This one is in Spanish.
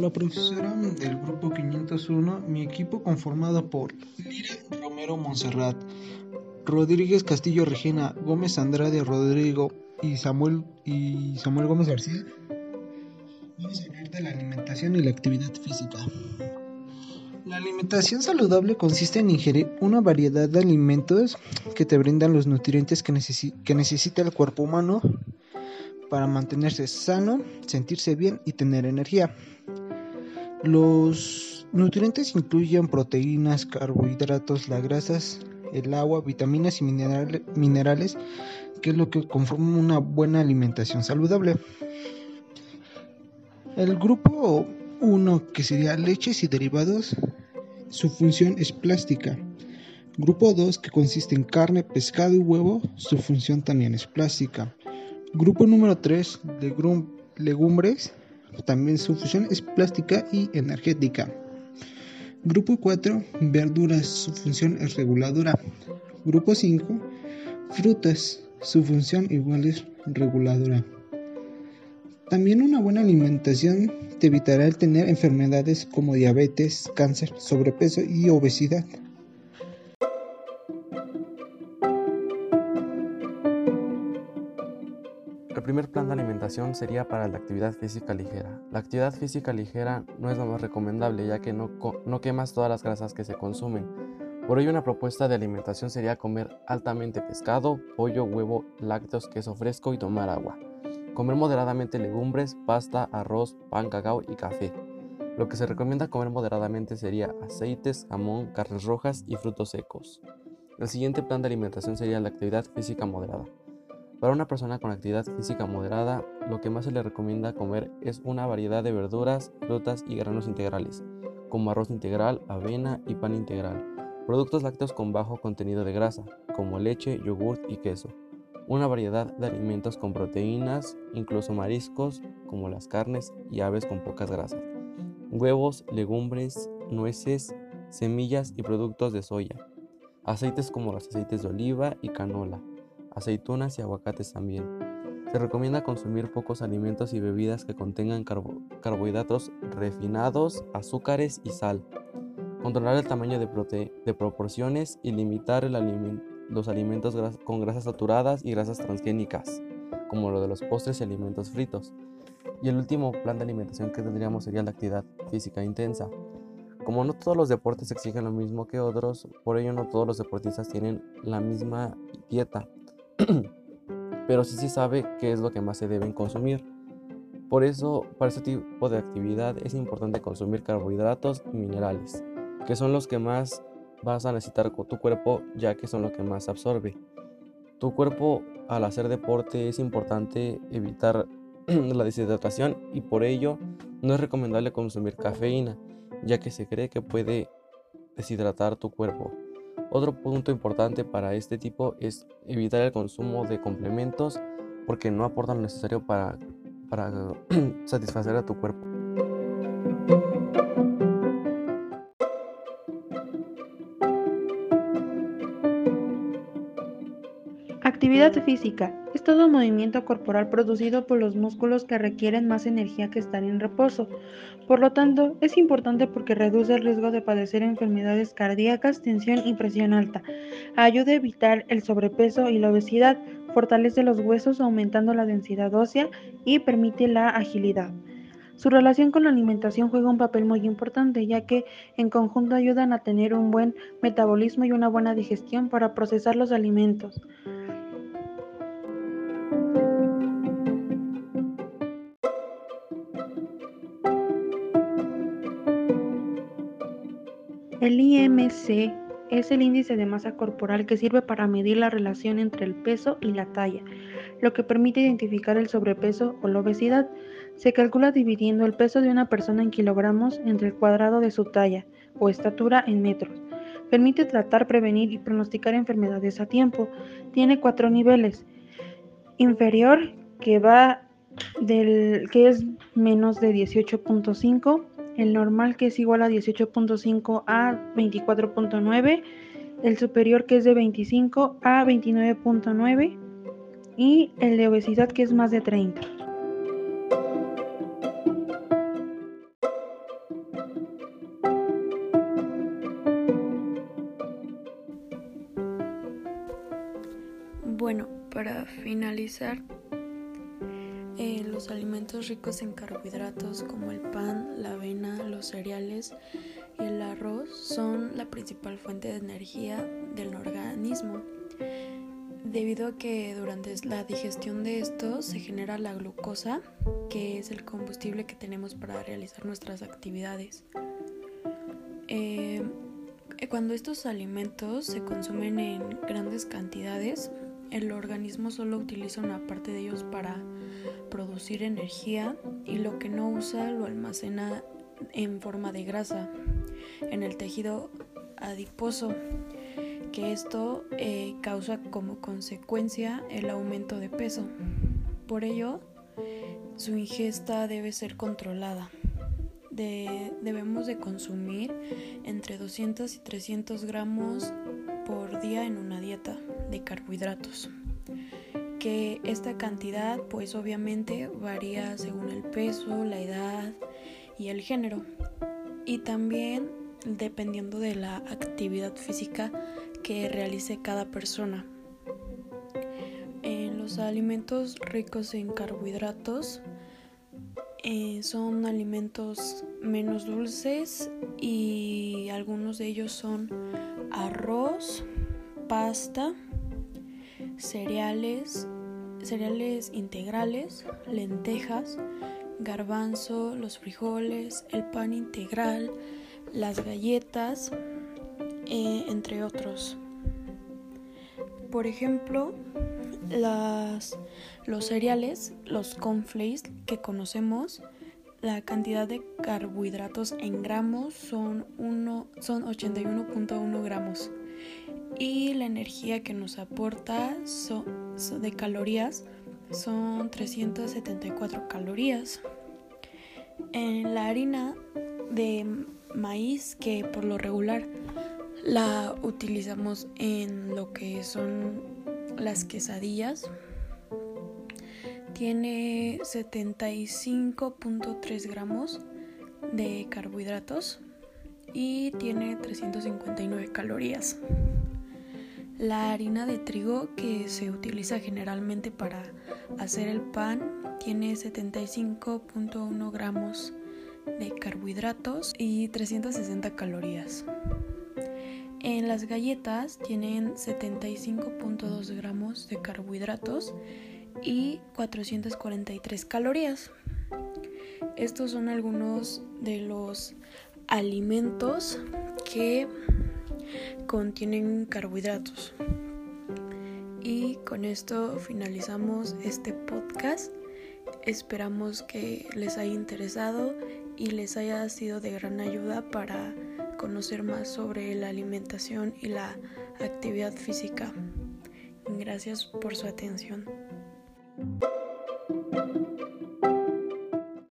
Hola profesora del grupo 501, mi equipo conformado por Lira Romero Monserrat, Rodríguez Castillo Regina, Gómez Andrade Rodrigo y Samuel y Samuel Gómez García. Vamos a hablar de la alimentación y la actividad física. La alimentación saludable consiste en ingerir una variedad de alimentos que te brindan los nutrientes que, que necesita el cuerpo humano para mantenerse sano, sentirse bien y tener energía. Los nutrientes incluyen proteínas, carbohidratos, las grasas, el agua, vitaminas y minerales, que es lo que conforma una buena alimentación saludable. El grupo 1, que sería leches y derivados, su función es plástica. Grupo 2, que consiste en carne, pescado y huevo, su función también es plástica. Grupo número 3, de legumbres, también su función es plástica y energética. Grupo 4, verduras, su función es reguladora. Grupo 5, frutas, su función igual es reguladora. También una buena alimentación te evitará el tener enfermedades como diabetes, cáncer, sobrepeso y obesidad. Primer plan de alimentación sería para la actividad física ligera. La actividad física ligera no es lo más recomendable ya que no, no quemas todas las grasas que se consumen. Por ello una propuesta de alimentación sería comer altamente pescado, pollo, huevo, lácteos, queso fresco y tomar agua. Comer moderadamente legumbres, pasta, arroz, pan, cacao y café. Lo que se recomienda comer moderadamente sería aceites, jamón, carnes rojas y frutos secos. El siguiente plan de alimentación sería la actividad física moderada. Para una persona con actividad física moderada, lo que más se le recomienda comer es una variedad de verduras, frutas y granos integrales, como arroz integral, avena y pan integral. Productos lácteos con bajo contenido de grasa, como leche, yogurt y queso. Una variedad de alimentos con proteínas, incluso mariscos, como las carnes y aves con pocas grasas. Huevos, legumbres, nueces, semillas y productos de soya. Aceites como los aceites de oliva y canola aceitunas y aguacates también. Se recomienda consumir pocos alimentos y bebidas que contengan carbohidratos refinados, azúcares y sal. Controlar el tamaño de, proporciones y limitar los alimentos con grasas saturadas y grasas transgénicas, como lo de los postres y alimentos fritos. Y el último plan de alimentación que tendríamos sería la actividad física intensa. Como no todos los deportes exigen lo mismo que otros, por ello no todos los deportistas tienen la misma dieta. pero sí se sabe qué es lo que más se deben consumir. Por eso, para este tipo de actividad es importante consumir carbohidratos y minerales, que son los que más vas a necesitar con tu cuerpo, ya que son los que más absorbe. Tu cuerpo, al hacer deporte, es importante evitar la deshidratación y por ello no es recomendable consumir cafeína, ya que se cree que puede deshidratar tu cuerpo. Otro punto importante para este tipo es evitar el consumo de complementos porque no aportan lo necesario para, satisfacer a tu cuerpo. Actividad física es todo movimiento corporal producido por los músculos que requieren más energía que estar en reposo. Por lo tanto, es importante porque reduce el riesgo de padecer enfermedades cardíacas, tensión y presión alta. Ayuda a evitar el sobrepeso y la obesidad, fortalece los huesos aumentando la densidad ósea y permite la agilidad. Su relación con la alimentación juega un papel muy importante, ya que en conjunto ayudan a tener un buen metabolismo y una buena digestión para procesar los alimentos. El IMC es el índice de masa corporal que sirve para medir la relación entre el peso y la talla, lo que permite identificar el sobrepeso o la obesidad. Se calcula dividiendo el peso de una persona en kilogramos entre el cuadrado de su talla o estatura en metros. Permite tratar, prevenir y pronosticar enfermedades a tiempo. Tiene cuatro niveles. Inferior, que va del que es menos de 18.5 el normal que es igual a 18.5 a 24.9, el superior que es de 25 a 29.9 y el de obesidad que es más de 30. Bueno, para finalizar eh, los alimentos ricos en carbohidratos como el pan, la avena, los cereales y el arroz son la principal fuente de energía del organismo, debido a que durante la digestión de estos se genera la glucosa, que es el combustible que tenemos para realizar nuestras actividades. Eh, cuando estos alimentos se consumen en grandes cantidades, el organismo solo utiliza una parte de ellos para producir energía y lo que no usa lo almacena en forma de grasa en el tejido adiposo, que esto eh, causa como consecuencia el aumento de peso. Por ello, su ingesta debe ser controlada. Debemos de consumir entre 200 y 300 gramos por día en una dieta de carbohidratos que esta cantidad pues obviamente varía según el peso, la edad y el género y también dependiendo de la actividad física que realice cada persona. En los alimentos ricos en carbohidratos eh, son alimentos menos dulces y algunos de ellos son arroz, pasta, cereales, cereales integrales, lentejas, garbanzo, los frijoles, el pan integral, las galletas, eh, entre otros. Por ejemplo, las, los cereales, los cornflakes que conocemos, la cantidad de carbohidratos en gramos son, son 81.1 gramos y la energía que nos aporta de calorías son 374 calorías. En la harina de maíz que por lo regular la utilizamos en lo que son las quesadillas tiene 75.3 gramos de carbohidratos y tiene 359 calorías. La harina de trigo que se utiliza generalmente para hacer el pan tiene 75.1 gramos de carbohidratos y 360 calorías. En las galletas tienen 75.2 gramos de carbohidratos y 443 calorías. Estos son algunos de los alimentos que contienen carbohidratos. Y con esto finalizamos este podcast. Esperamos que les haya interesado y les haya sido de gran ayuda para conocer más sobre la alimentación y la actividad física. Gracias por su atención.